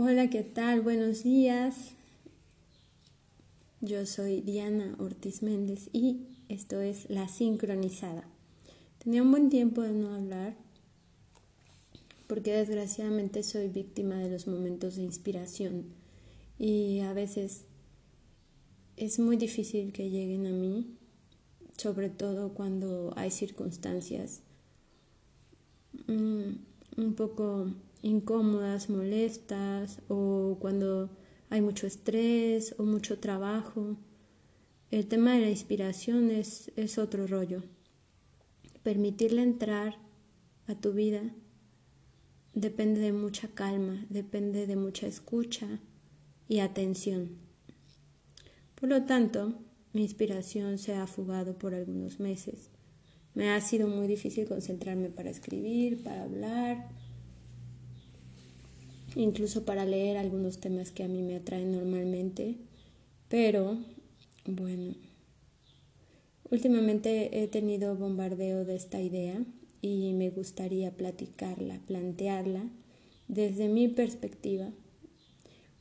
Hola, ¿qué tal? Buenos días. Yo soy Diana Ortiz Méndez y esto es La Sincronizada. Tenía un buen tiempo de no hablar porque desgraciadamente soy víctima de los momentos de inspiración y a veces es muy difícil que lleguen a mí, sobre todo cuando hay circunstancias mm, un poco incómodas, molestas o cuando hay mucho estrés o mucho trabajo. El tema de la inspiración es, es otro rollo. Permitirle entrar a tu vida depende de mucha calma, depende de mucha escucha y atención. Por lo tanto, mi inspiración se ha fugado por algunos meses. Me ha sido muy difícil concentrarme para escribir, para hablar, incluso para leer algunos temas que a mí me atraen normalmente, pero bueno, últimamente he tenido bombardeo de esta idea y me gustaría platicarla, plantearla desde mi perspectiva.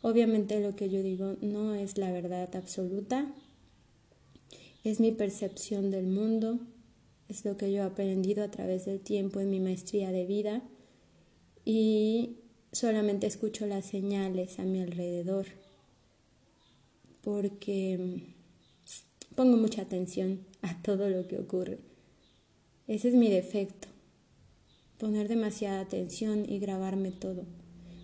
Obviamente lo que yo digo no es la verdad absoluta, es mi percepción del mundo, es lo que yo he aprendido a través del tiempo en mi maestría de vida y solamente escucho las señales a mi alrededor porque mm, pongo mucha atención a todo lo que ocurre. Ese es mi defecto, poner demasiada atención y grabarme todo.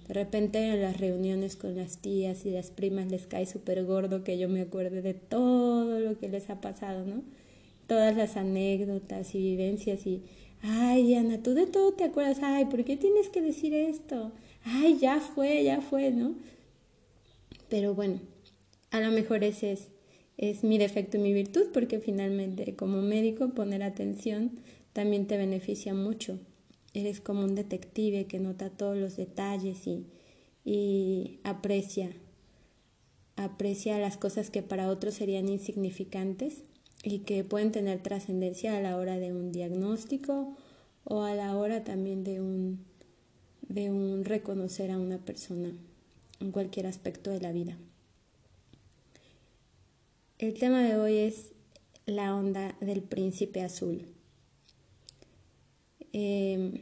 De repente en las reuniones con las tías y las primas les cae súper gordo que yo me acuerde de todo lo que les ha pasado, ¿no? Todas las anécdotas y vivencias y, ay Diana, tú de todo te acuerdas, ay, ¿por qué tienes que decir esto? Ay, ya fue, ya fue, ¿no? Pero bueno, a lo mejor ese es, es mi defecto y mi virtud, porque finalmente como médico poner atención también te beneficia mucho. Eres como un detective que nota todos los detalles y, y aprecia, aprecia las cosas que para otros serían insignificantes y que pueden tener trascendencia a la hora de un diagnóstico o a la hora también de un de un reconocer a una persona en cualquier aspecto de la vida. El tema de hoy es la onda del príncipe azul. Em,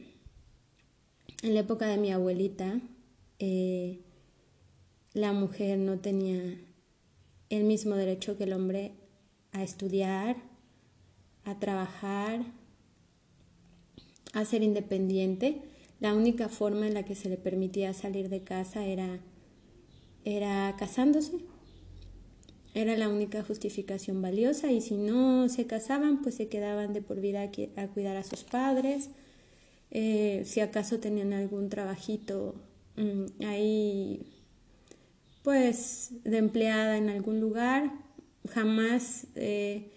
en la época de mi abuelita, eh, la mujer no tenía el mismo derecho que el hombre a estudiar, a trabajar, a ser independiente la única forma en la que se le permitía salir de casa era, era casándose. Era la única justificación valiosa y si no se casaban, pues se quedaban de por vida a cuidar a sus padres. Eh, si acaso tenían algún trabajito mm, ahí, pues de empleada en algún lugar, jamás eh,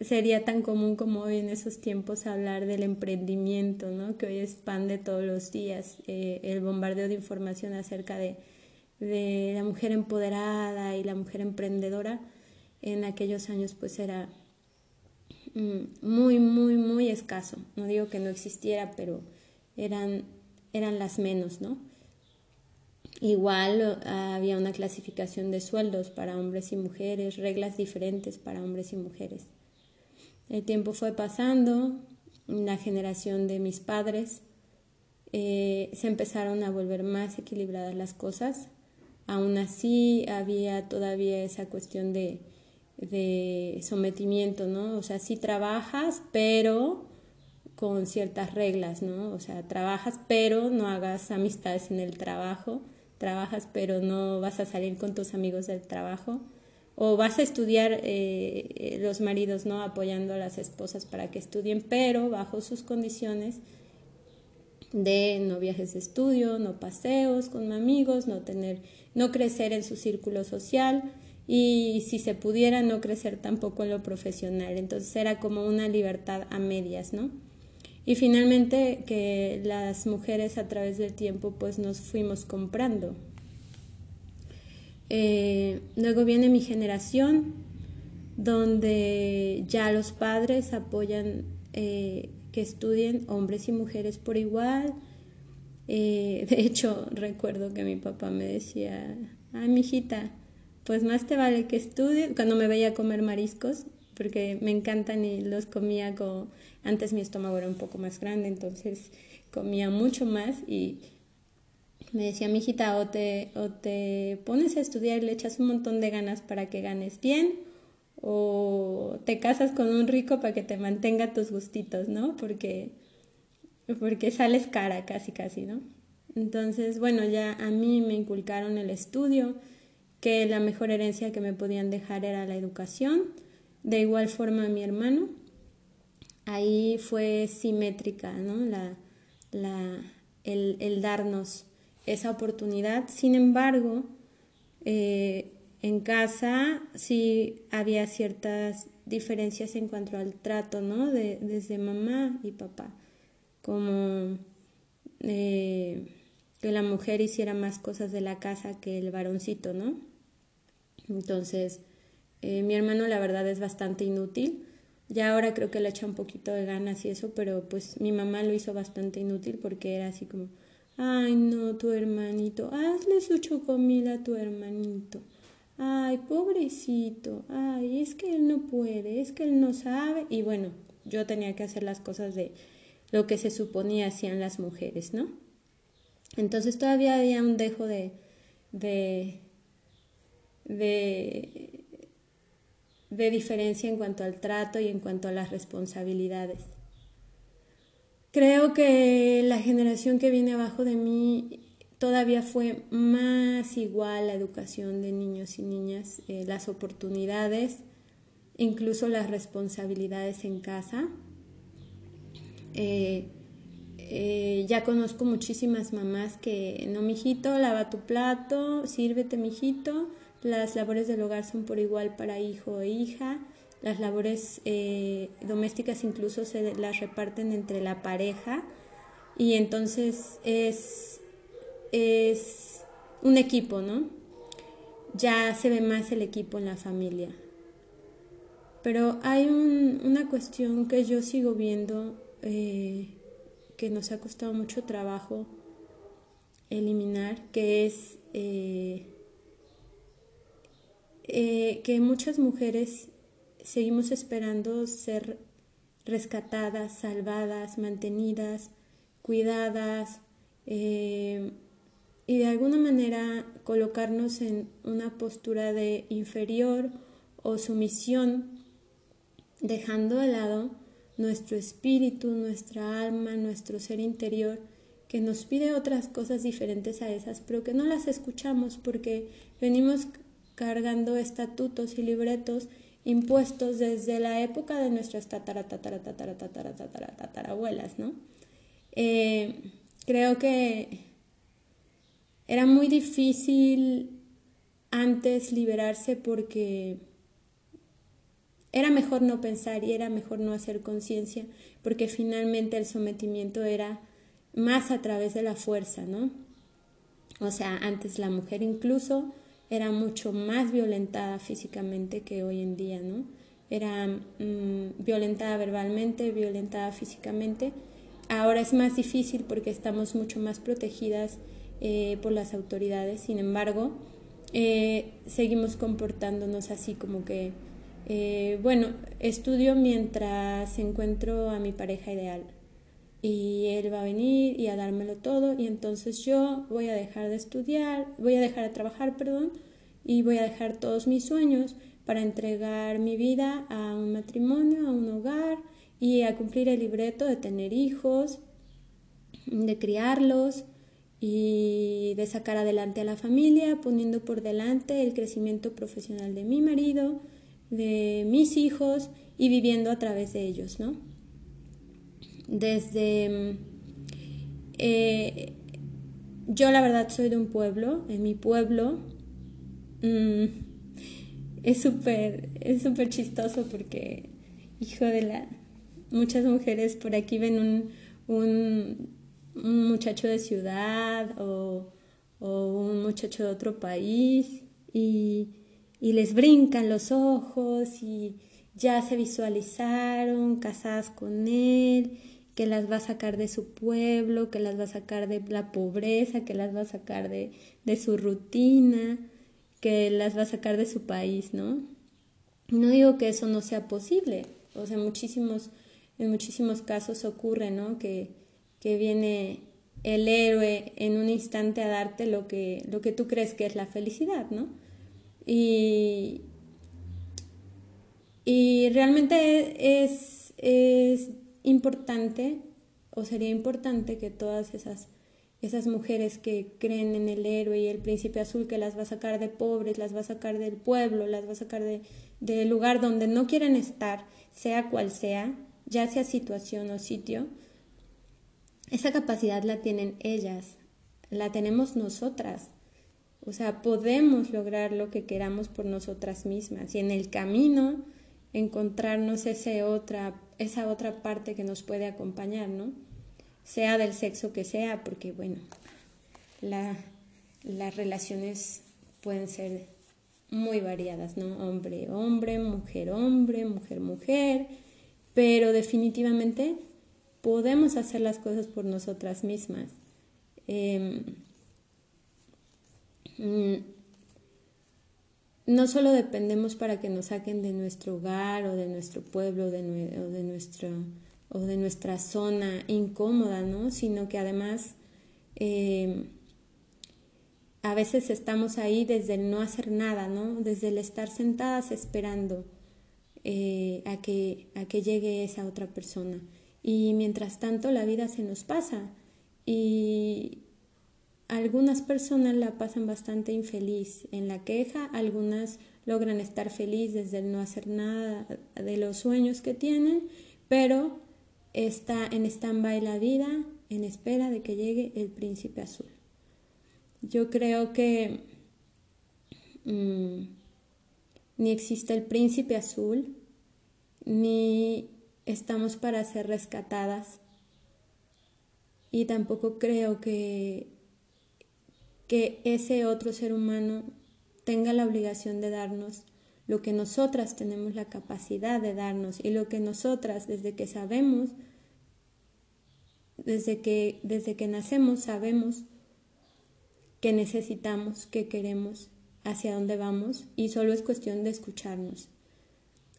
sería tan común como hoy en esos tiempos hablar del emprendimiento, ¿no? que hoy es pan de todos los días, eh, el bombardeo de información acerca de, de, la mujer empoderada y la mujer emprendedora, en aquellos años pues era mm, muy, muy, muy escaso. No digo que no existiera, pero eran, eran las menos, ¿no? Igual había una clasificación de sueldos para hombres y mujeres, reglas diferentes para hombres y mujeres. El tiempo fue pasando, la generación de mis padres eh, se empezaron a volver más equilibradas las cosas. Aún así había todavía esa cuestión de, de sometimiento, ¿no? O sea, sí trabajas, pero con ciertas reglas, ¿no? O sea, trabajas, pero no hagas amistades en el trabajo, trabajas, pero no vas a salir con tus amigos del trabajo o vas a estudiar eh, eh, los maridos no apoyando a las esposas para que estudien pero bajo sus condiciones de no viajes de estudio no paseos con amigos no tener no crecer en su círculo social y si se pudiera no crecer tampoco en lo profesional. Entonces era como una libertad a medias no y finalmente que las mujeres a través del tiempo pues nos fuimos comprando eh, luego viene mi generación, donde ya los padres apoyan eh, que estudien hombres y mujeres por igual. Eh, de hecho, recuerdo que mi papá me decía, ay, mijita, pues más te vale que estudie, cuando me veía comer mariscos, porque me encantan y los comía como, antes mi estómago era un poco más grande, entonces comía mucho más y me decía, mijita, o te, o te pones a estudiar y le echas un montón de ganas para que ganes bien, o te casas con un rico para que te mantenga tus gustitos, ¿no? Porque, porque sales cara casi, casi, ¿no? Entonces, bueno, ya a mí me inculcaron el estudio, que la mejor herencia que me podían dejar era la educación. De igual forma a mi hermano. Ahí fue simétrica, ¿no? La, la, el, el darnos esa oportunidad. Sin embargo, eh, en casa sí había ciertas diferencias en cuanto al trato, ¿no? De, desde mamá y papá, como eh, que la mujer hiciera más cosas de la casa que el varoncito, ¿no? Entonces, eh, mi hermano la verdad es bastante inútil. Ya ahora creo que le echa un poquito de ganas y eso, pero pues mi mamá lo hizo bastante inútil porque era así como, ay no, tu hermanito, hazle su chocomil a tu hermanito ay, pobrecito, ay, es que él no puede, es que él no sabe. Y bueno, yo tenía que hacer las cosas de lo que se suponía hacían las mujeres, ¿no? Entonces todavía había un dejo de, de, de, de diferencia en cuanto al trato y en cuanto a las responsabilidades. Creo que la generación que viene abajo de mí todavía fue más igual la educación de niños y niñas, eh, las oportunidades, incluso las responsabilidades en casa. Eh, eh, ya conozco muchísimas mamás que, no, mijito, lava tu plato, sírvete, mijito. Las labores del hogar son por igual para hijo e hija. Las labores domésticas incluso se las reparten entre la pareja. Y entonces es es un equipo, ¿no? Ya se ve más el equipo en la familia. Pero hay una cuestión que yo sigo viendo eh, que nos ha costado mucho trabajo eliminar, que es eh, eh, que muchas mujeres seguimos esperando ser rescatadas, salvadas, mantenidas, cuidadas, y de alguna manera colocarnos en una postura de inferior o sumisión, dejando de lado nuestro espíritu, nuestra alma, nuestro ser interior, que nos pide otras cosas diferentes a esas, pero que no las escuchamos porque venimos cargando estatutos y libretos impuestos desde la época de nuestras tatara, tatara, tatara, tatara, tatara, tatarabuelas, ¿no? Eh, creo que era muy difícil antes liberarse porque era mejor no pensar y era mejor no hacer conciencia porque finalmente el sometimiento era más a través de la fuerza, ¿no? O sea, antes la mujer incluso era mucho más violentada físicamente que hoy en día, ¿no? Era mm, violentada verbalmente, violentada físicamente. Ahora es más difícil porque estamos mucho más protegidas eh, por las autoridades. Sin embargo, eh, seguimos comportándonos así como que, eh, bueno, estudio mientras encuentro a mi pareja ideal y él va a venir y a dármelo todo y entonces yo voy a dejar de estudiar, voy a dejar de trabajar, perdón, y voy a dejar todos mis sueños para entregar mi vida a un matrimonio, a un hogar y a cumplir el libreto de tener hijos, de criarlos, y de sacar adelante a la familia, poniendo por delante el crecimiento profesional de mi marido, de mis hijos y viviendo a través de ellos, ¿no? Desde... Eh, yo la verdad soy de un pueblo, en mi pueblo mm, es súper es súper chistoso porque, hijo de la... Muchas mujeres por aquí ven un un muchacho de ciudad o, un muchacho de otro país y, les brincan los ojos y ya se visualizaron casadas con él que las va a sacar de su pueblo, que las va a sacar de la pobreza, que las va a sacar de, de su rutina, que las va a sacar de su país, ¿no? No digo que eso no sea posible, o sea, muchísimos, en muchísimos casos ocurre, ¿no? Que, que viene el héroe en un instante a darte lo que, lo que tú crees que es la felicidad, ¿no? Y, y realmente es, es importante, o sería importante que todas esas, esas mujeres que creen en el héroe y el príncipe azul que las va a sacar de pobres, las va a sacar del pueblo, las va a sacar de, del lugar donde no quieren estar, sea cual sea, ya sea situación o sitio, esa capacidad la tienen ellas, la tenemos nosotras. O sea, podemos lograr lo que queramos por nosotras mismas y en el camino encontrarnos ese otra, esa otra parte que nos puede acompañar, ¿no? Sea del sexo que sea, porque bueno, la, las relaciones pueden ser muy variadas, ¿no? Hombre, hombre, mujer, hombre, mujer, mujer, pero definitivamente podemos hacer las cosas por nosotras mismas. Mm, no solo dependemos para que nos saquen de nuestro hogar o de nuestro pueblo o, de nuestro, o de nuestra zona incómoda, ¿no? sino que además em, a veces estamos ahí desde el no hacer nada, ¿no? Desde el estar sentadas esperando eh, a, que, a que llegue esa otra persona. Y mientras tanto la vida se nos pasa y algunas personas la pasan bastante infeliz en la queja, algunas logran estar feliz desde el no hacer nada de los sueños que tienen, pero está en stand-by la vida en espera de que llegue el príncipe azul. Yo creo que mm, ni existe el príncipe azul, ni estamos para ser rescatadas. Y tampoco creo que, que ese otro ser humano tenga la obligación de darnos lo que nosotras tenemos la capacidad de darnos y lo que nosotras desde que sabemos, desde que, desde que nacemos sabemos que necesitamos, que queremos, hacia dónde vamos y solo es cuestión de escucharnos.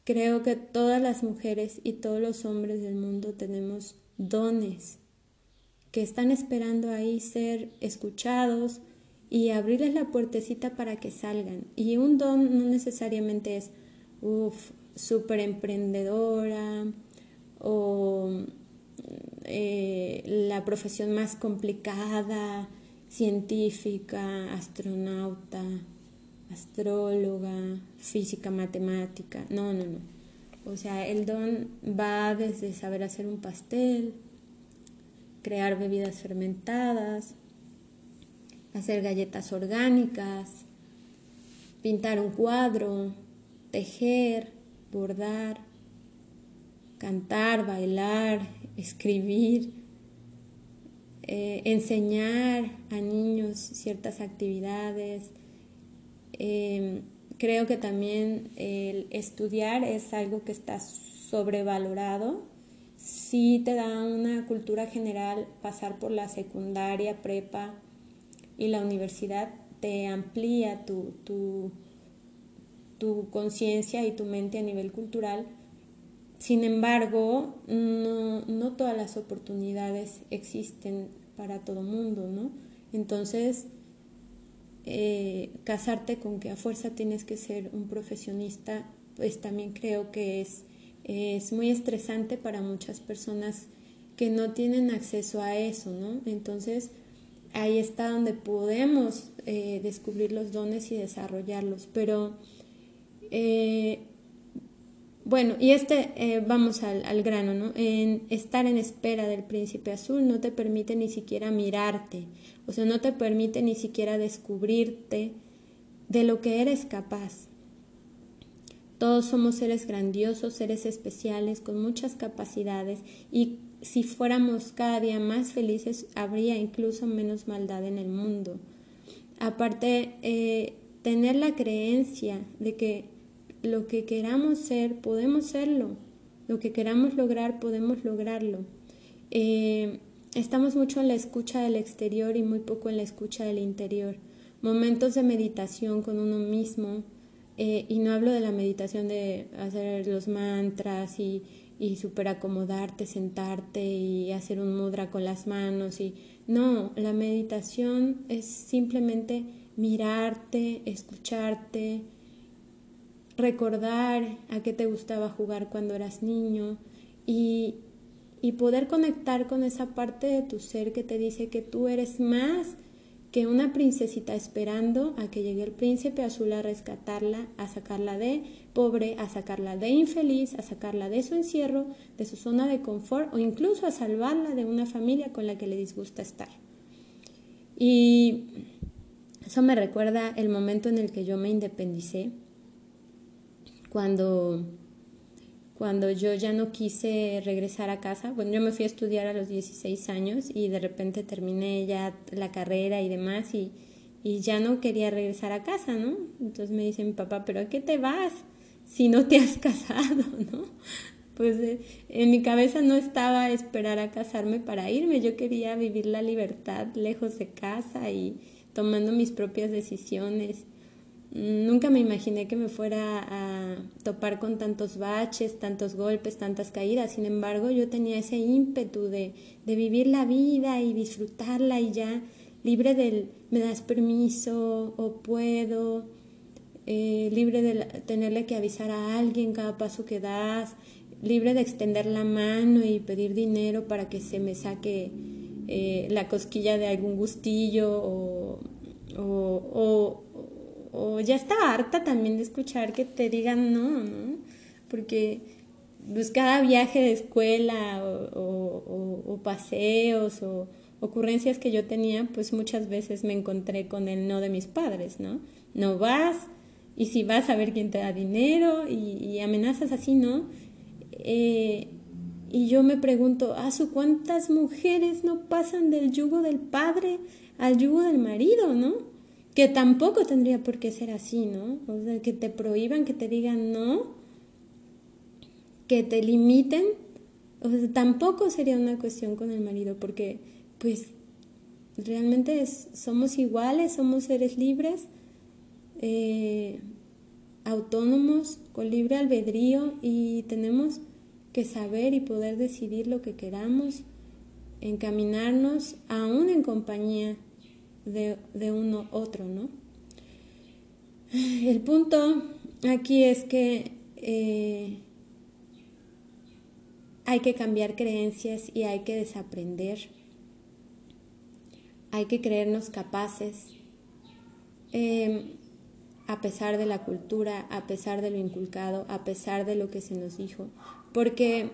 Creo que todas las mujeres y todos los hombres del mundo tenemos dones que están esperando ahí ser escuchados y abrirles la puertecita para que salgan. Y un don no necesariamente es, uff, súper emprendedora o eh, la profesión más complicada científica, astronauta, astróloga, física, matemática. No, no, no. O sea, el don va desde saber hacer un pastel, crear bebidas fermentadas, hacer galletas orgánicas, pintar un cuadro, tejer, bordar, cantar, bailar, escribir, eh, enseñar a niños ciertas actividades. Em, creo que también el estudiar es algo que está sobrevalorado. Sí te da una cultura general pasar por la secundaria, prepa y la universidad, te amplía tu, tu, tu conciencia y tu mente a nivel cultural. Sin embargo, no, no todas las oportunidades existen para todo mundo, ¿no? Entonces, eh, casarte con que a fuerza tienes que ser un profesionista, pues también creo que es, es muy estresante para muchas personas que no tienen acceso a eso, ¿no? Entonces, ahí está donde podemos eh, descubrir los dones y desarrollarlos, pero eh, bueno, y este, eh, vamos al, al, grano, ¿no? En estar en espera del príncipe azul no te permite ni siquiera mirarte, o sea, no te permite ni siquiera descubrirte de lo que eres capaz. Todos somos seres grandiosos, seres especiales, con muchas capacidades y si fuéramos cada día más felices, habría incluso menos maldad en el mundo. Aparte, eh, tener la creencia de que lo que queramos ser, podemos serlo. Lo que queramos lograr, podemos lograrlo. eh, estamos mucho en la escucha del exterior y muy poco en la escucha del interior. Momentos de meditación con uno mismo, eh, y no hablo de la meditación de hacer los mantras y, y super acomodarte, sentarte y hacer un mudra con las manos y no, la meditación es simplemente mirarte, escucharte, recordar a qué te gustaba jugar cuando eras niño y, y poder conectar con esa parte de tu ser que te dice que tú eres más que una princesita esperando a que llegue el príncipe azul a rescatarla, a sacarla de pobre, a sacarla de infeliz, a sacarla de su encierro, de su zona de confort o incluso a salvarla de una familia con la que le disgusta estar. Y eso me recuerda el momento en el que yo me independicé, cuando cuando yo ya no quise regresar a casa, bueno, yo me fui a estudiar a los 16 años y de repente terminé ya la carrera y demás y, y ya no quería regresar a casa, ¿no? Entonces me dice mi papá, pero ¿a qué te vas si no te has casado, ¿no? Pues eh, en mi cabeza no estaba esperar a casarme para irme, yo quería vivir la libertad lejos de casa y tomando mis propias decisiones. Nunca me imaginé que me fuera a topar con tantos baches, tantos golpes, tantas caídas. Sin embargo, yo tenía ese ímpetu de, de vivir la vida y disfrutarla y ya libre del me das permiso o puedo, eh, libre de tenerle que avisar a alguien cada paso que das, libre de extender la mano y pedir dinero para que se me saque eh, la cosquilla de algún gustillo o, ya estaba harta también de escuchar que te digan no, ¿no? Porque pues cada viaje de escuela o, paseos o ocurrencias que yo tenía, pues muchas veces me encontré con el no de mis padres, ¿no? No vas, y si vas a ver quién te da dinero, y, amenazas así, ¿no? Eh, y yo me pregunto, ¿a su cuántas mujeres no pasan del yugo del padre al yugo del marido, ¿no? Que tampoco tendría por qué ser así, ¿no? O sea, que te prohíban, que te digan no, que te limiten, o sea, tampoco sería una cuestión con el marido, porque pues realmente somos iguales, somos seres libres, eh, autónomos, con libre albedrío y tenemos que saber y poder decidir lo que queramos, encaminarnos aún en compañía de, uno otro, ¿no? El punto aquí es que eh, hay que cambiar creencias y hay que desaprender. Hay que creernos capaces, em, a pesar de la cultura, a pesar de lo inculcado, a pesar de lo que se nos dijo, porque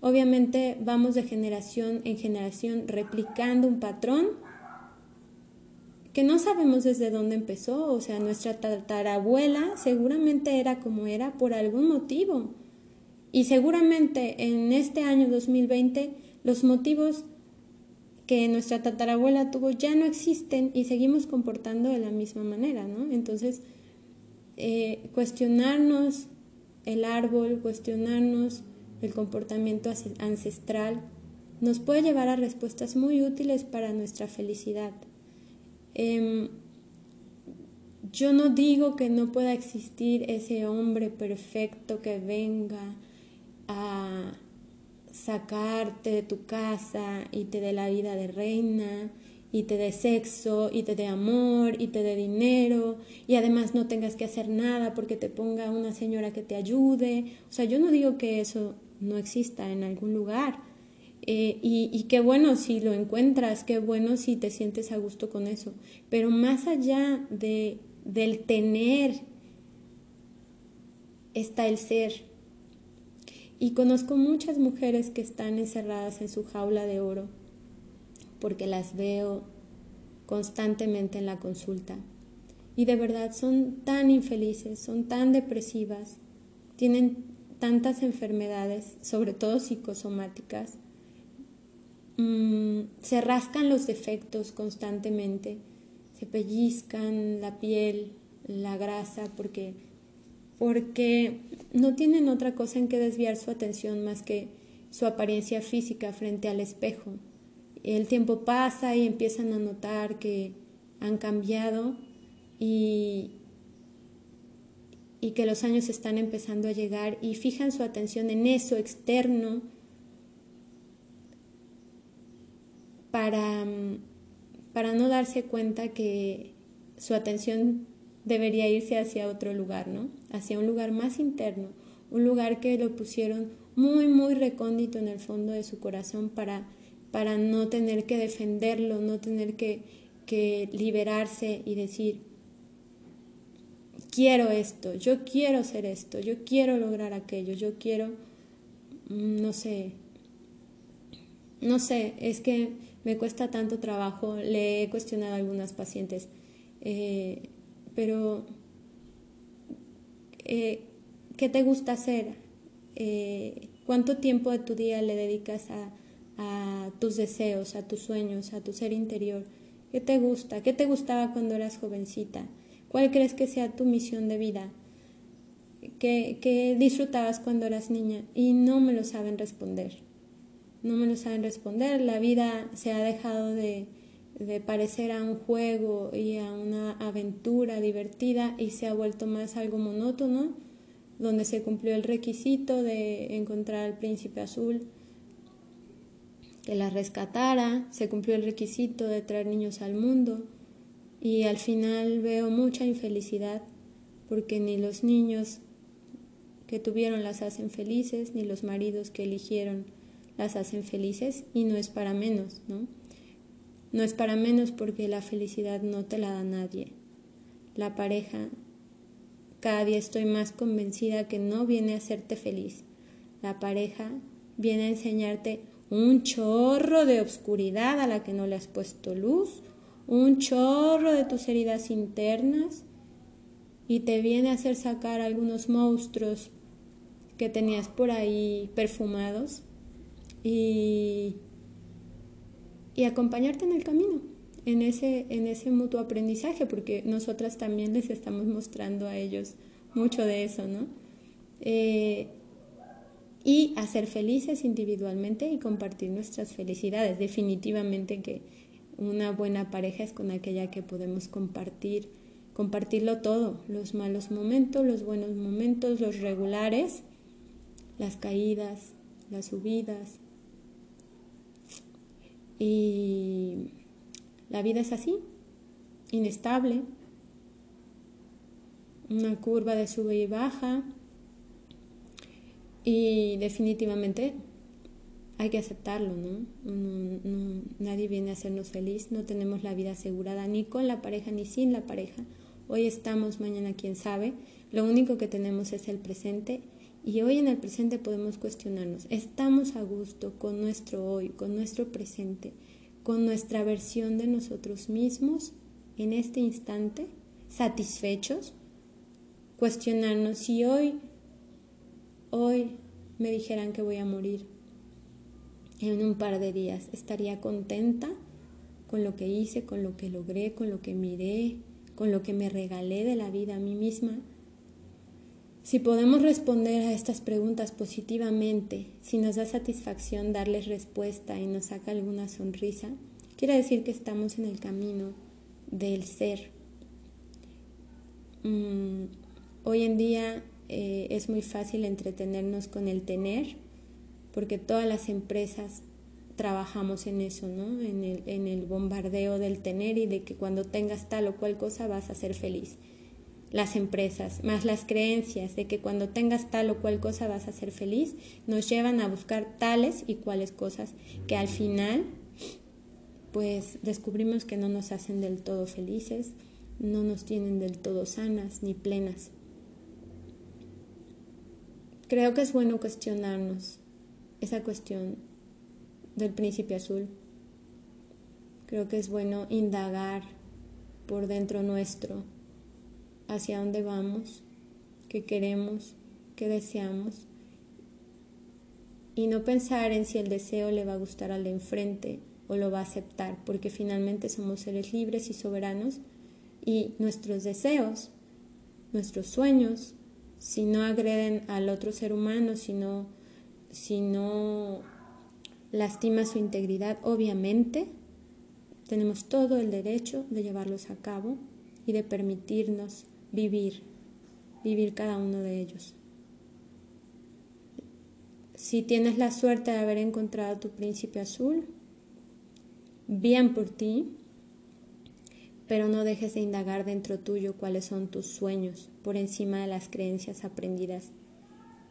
obviamente vamos de generación en generación replicando un patrón que no sabemos desde dónde empezó, o sea, nuestra tatarabuela seguramente era como era por algún motivo. Y seguramente en este año 2020 los motivos que nuestra tatarabuela tuvo ya no existen y seguimos comportando de la misma manera, ¿no? Entonces, eh, cuestionarnos el árbol, cuestionarnos el comportamiento ancestral, nos puede llevar a respuestas muy útiles para nuestra felicidad. Em, yo no digo que no pueda existir ese hombre perfecto que venga a sacarte de tu casa y te dé la vida de reina y te dé sexo y te dé amor y te dé dinero y además no tengas que hacer nada porque te ponga una señora que te ayude. O sea, yo no digo que eso no exista en algún lugar, eh, y, qué bueno si lo encuentras, qué bueno si te sientes a gusto con eso. Pero más allá de, del tener, está el ser. Y conozco muchas mujeres que están encerradas en su jaula de oro, porque las veo constantemente en la consulta. Y de verdad son tan infelices, son tan depresivas, tienen tantas enfermedades, sobre todo psicosomáticas, Mm, se rascan los defectos constantemente, se pellizcan la piel, la grasa, porque, porque no tienen otra cosa en que desviar su atención más que su apariencia física frente al espejo. El tiempo pasa y empiezan a notar que han cambiado y, y que los años están empezando a llegar y fijan su atención en eso externo para, para no darse cuenta que su atención debería irse hacia otro lugar, ¿no? Hacia un lugar más interno, un lugar que lo pusieron muy, muy recóndito en el fondo de su corazón para, para no tener que defenderlo, no tener que, que liberarse y decir, quiero esto, yo quiero ser esto, yo quiero lograr aquello, yo quiero, mm, no sé, no sé, es que me cuesta tanto trabajo, le he cuestionado a algunas pacientes, eh, pero eh, ¿qué te gusta hacer? Eh, ¿Cuánto tiempo de tu día le dedicas a, tus deseos, a tus sueños, a tu ser interior? ¿Qué te gusta? ¿Qué te gustaba cuando eras jovencita? ¿Cuál crees que sea tu misión de vida? ¿Qué, ¿Qué, disfrutabas cuando eras niña? Y no me lo saben responder. No me lo saben responder. La vida se ha dejado de, de parecer a un juego y a una aventura divertida y se ha vuelto más algo monótono, donde se cumplió el requisito de encontrar al príncipe azul que la rescatara, se cumplió el requisito de traer niños al mundo y al final veo mucha infelicidad porque ni los niños que tuvieron las hacen felices, ni los maridos que eligieron las hacen felices y no es para menos, ¿no? No es para menos porque la felicidad no te la da nadie. La pareja, cada día estoy más convencida que no viene a hacerte feliz. La pareja viene a enseñarte un chorro de obscuridad a la que no le has puesto luz, un chorro de tus heridas internas y te viene a hacer sacar algunos monstruos que tenías por ahí perfumados y, y acompañarte en el camino, en ese, en ese mutuo aprendizaje, porque nosotras también les estamos mostrando a ellos mucho de eso, ¿no? Eh, y hacer felices individualmente y compartir nuestras felicidades. Definitivamente que una buena pareja es con aquella que podemos compartir, compartirlo todo, los malos momentos, los buenos momentos, los regulares, las caídas, las subidas. Y la vida es así, inestable, una curva de sube y baja, y definitivamente hay que aceptarlo, ¿no? Nadie viene a hacernos feliz, no tenemos la vida asegurada ni con la pareja ni sin la pareja. Hoy estamos, mañana quién sabe. Lo único que tenemos es el presente y hoy en el presente podemos cuestionarnos. ¿Estamos a gusto con nuestro hoy, con nuestro presente, con nuestra versión de nosotros mismos en este instante? ¿Satisfechos? Cuestionarnos si hoy hoy me dijeran que voy a morir en un par de días, estaría contenta con lo que hice, con lo que logré, con lo que miré, con lo que me regalé de la vida a mí misma. Si podemos responder a estas preguntas positivamente, si nos da satisfacción darles respuesta y nos saca alguna sonrisa, quiere decir que estamos en el camino del ser. Mm, hoy en día eh, es muy fácil entretenernos con el tener, porque todas las empresas trabajamos en eso, ¿no? En el, en el bombardeo del tener y de que cuando tengas tal o cual cosa vas a ser feliz. Las empresas, más las creencias de que cuando tengas tal o cual cosa vas a ser feliz, nos llevan a buscar tales y cuales cosas que al final, pues descubrimos que no nos hacen del todo felices, no nos tienen del todo sanas ni plenas. Creo que es bueno cuestionarnos esa cuestión del príncipe azul. Creo que es bueno indagar por dentro nuestro hacia dónde vamos, qué queremos, qué deseamos. Y no pensar en si el deseo le va a gustar al de enfrente o lo va a aceptar, porque finalmente somos seres libres y soberanos. Y nuestros deseos, nuestros sueños, si no agreden al otro ser humano, si no si no lastima su integridad, obviamente tenemos todo el derecho de llevarlos a cabo y de permitirnos vivir, vivir cada uno de ellos. Si tienes la suerte de haber encontrado tu príncipe azul, bien por ti, pero no dejes de indagar dentro tuyo cuáles son tus sueños por encima de las creencias aprendidas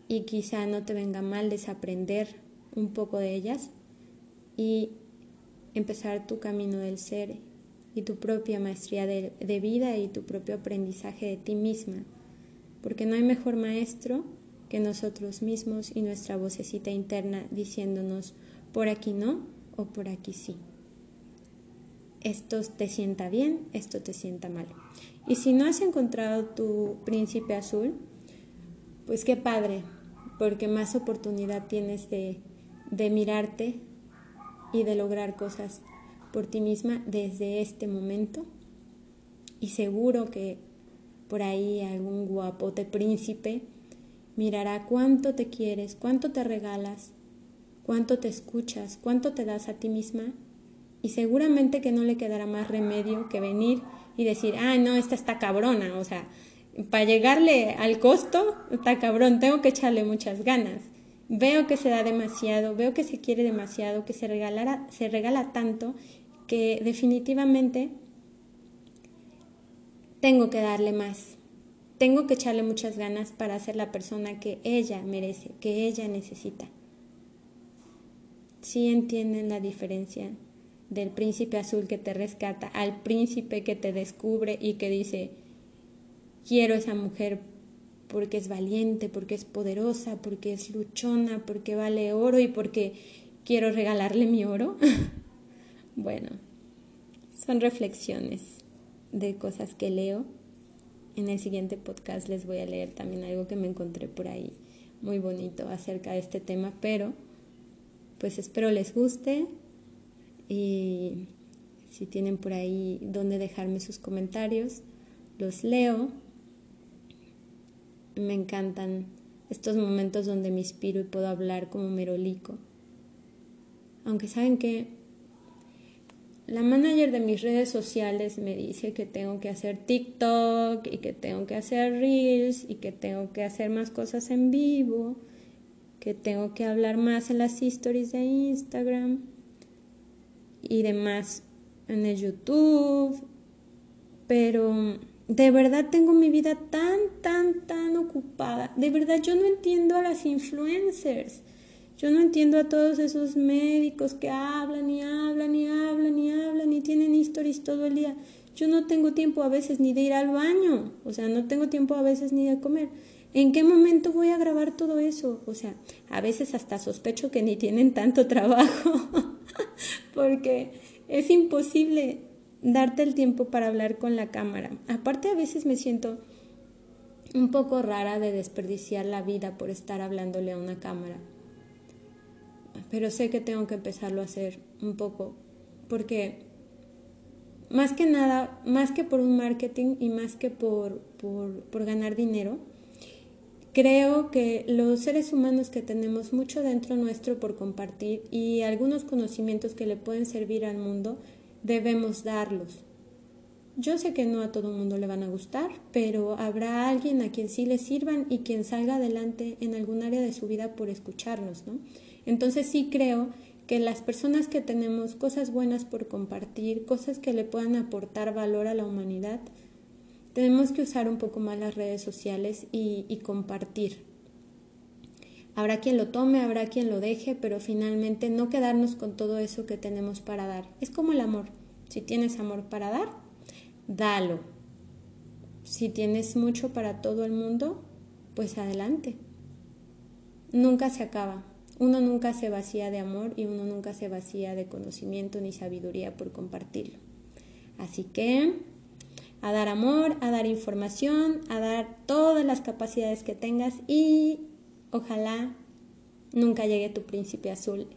y quizá no te venga mal desaprender un poco de ellas y empezar tu camino del ser y tu propia maestría de, de, vida y tu propio aprendizaje de ti misma, porque no hay mejor maestro que nosotros mismos y nuestra vocecita interna diciéndonos por aquí no o por aquí sí. Esto te sienta bien, esto te sienta mal. Y si no has encontrado tu príncipe azul, pues qué padre, porque más oportunidad tienes de, de mirarte y de lograr cosas por ti misma desde este momento. Y seguro que por ahí algún guapote príncipe mirará cuánto te quieres, cuánto te regalas, cuánto te escuchas, cuánto te das a ti misma. Y seguramente que no le quedará más remedio que venir y decir, ah, no, esta está cabrona. O sea, para llegarle al costo, está cabrón, tengo que echarle muchas ganas. Veo que se da demasiado, veo que se quiere demasiado, que se, regalara, se regala tanto que definitivamente tengo que darle más. Tengo que echarle muchas ganas para ser la persona que ella merece, que ella necesita. ¿Sí entienden la diferencia del príncipe azul que te rescata al príncipe que te descubre y que dice, quiero esa mujer porque es valiente, porque es poderosa, porque es luchona, porque vale oro y porque quiero regalarle mi oro. bueno, son reflexiones de cosas que leo. En el siguiente podcast les voy a leer también algo que me encontré por ahí muy bonito acerca de este tema, pero pues espero les guste y si tienen por ahí donde dejarme sus comentarios, los leo me encantan estos momentos donde me inspiro y puedo hablar como merolico. Aunque saben que la manager de mis redes sociales me dice que tengo que hacer TikTok y que tengo que hacer Reels y que tengo que hacer más cosas en vivo, que tengo que hablar más en las stories de Instagram y demás en el YouTube. Pero de verdad tengo mi vida tan, tan, tan ocupada. De verdad yo no entiendo a las influencers. Yo no entiendo a todos esos médicos que hablan y hablan y hablan y hablan y tienen historias todo el día. Yo no tengo tiempo a veces ni de ir al baño, o sea, no tengo tiempo a veces ni de comer. ¿En qué momento voy a grabar todo eso? O sea, a veces hasta sospecho que ni tienen tanto trabajo, porque es imposible darte el tiempo para hablar con la cámara. Aparte a veces me siento un poco rara de desperdiciar la vida por estar hablándole a una cámara. Pero sé que tengo que empezarlo a hacer un poco porque más que nada, más que por un marketing y más que por, por, ganar dinero, creo que los seres humanos que tenemos mucho dentro nuestro por compartir y algunos conocimientos que le pueden servir al mundo, debemos darlos. Yo sé que no a todo el mundo le van a gustar, pero habrá alguien a quien sí le sirvan y quien salga adelante en algún área de su vida por escucharnos, ¿no? Entonces sí creo que las personas que tenemos cosas buenas por compartir, cosas que le puedan aportar valor a la humanidad, tenemos que usar un poco más las redes sociales y, compartir. Habrá quien lo tome, habrá quien lo deje, pero finalmente no quedarnos con todo eso que tenemos para dar. Es como el amor. Si tienes amor para dar, dalo. Si tienes mucho para todo el mundo, pues adelante. Nunca se acaba. Uno nunca se vacía de amor y uno nunca se vacía de conocimiento ni sabiduría por compartirlo. Así que a dar amor, a dar información, a dar todas las capacidades que tengas y Ojalá nunca llegue tu príncipe azul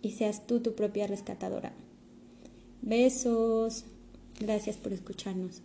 y seas tú tu propia rescatadora. Besos. Gracias por escucharnos.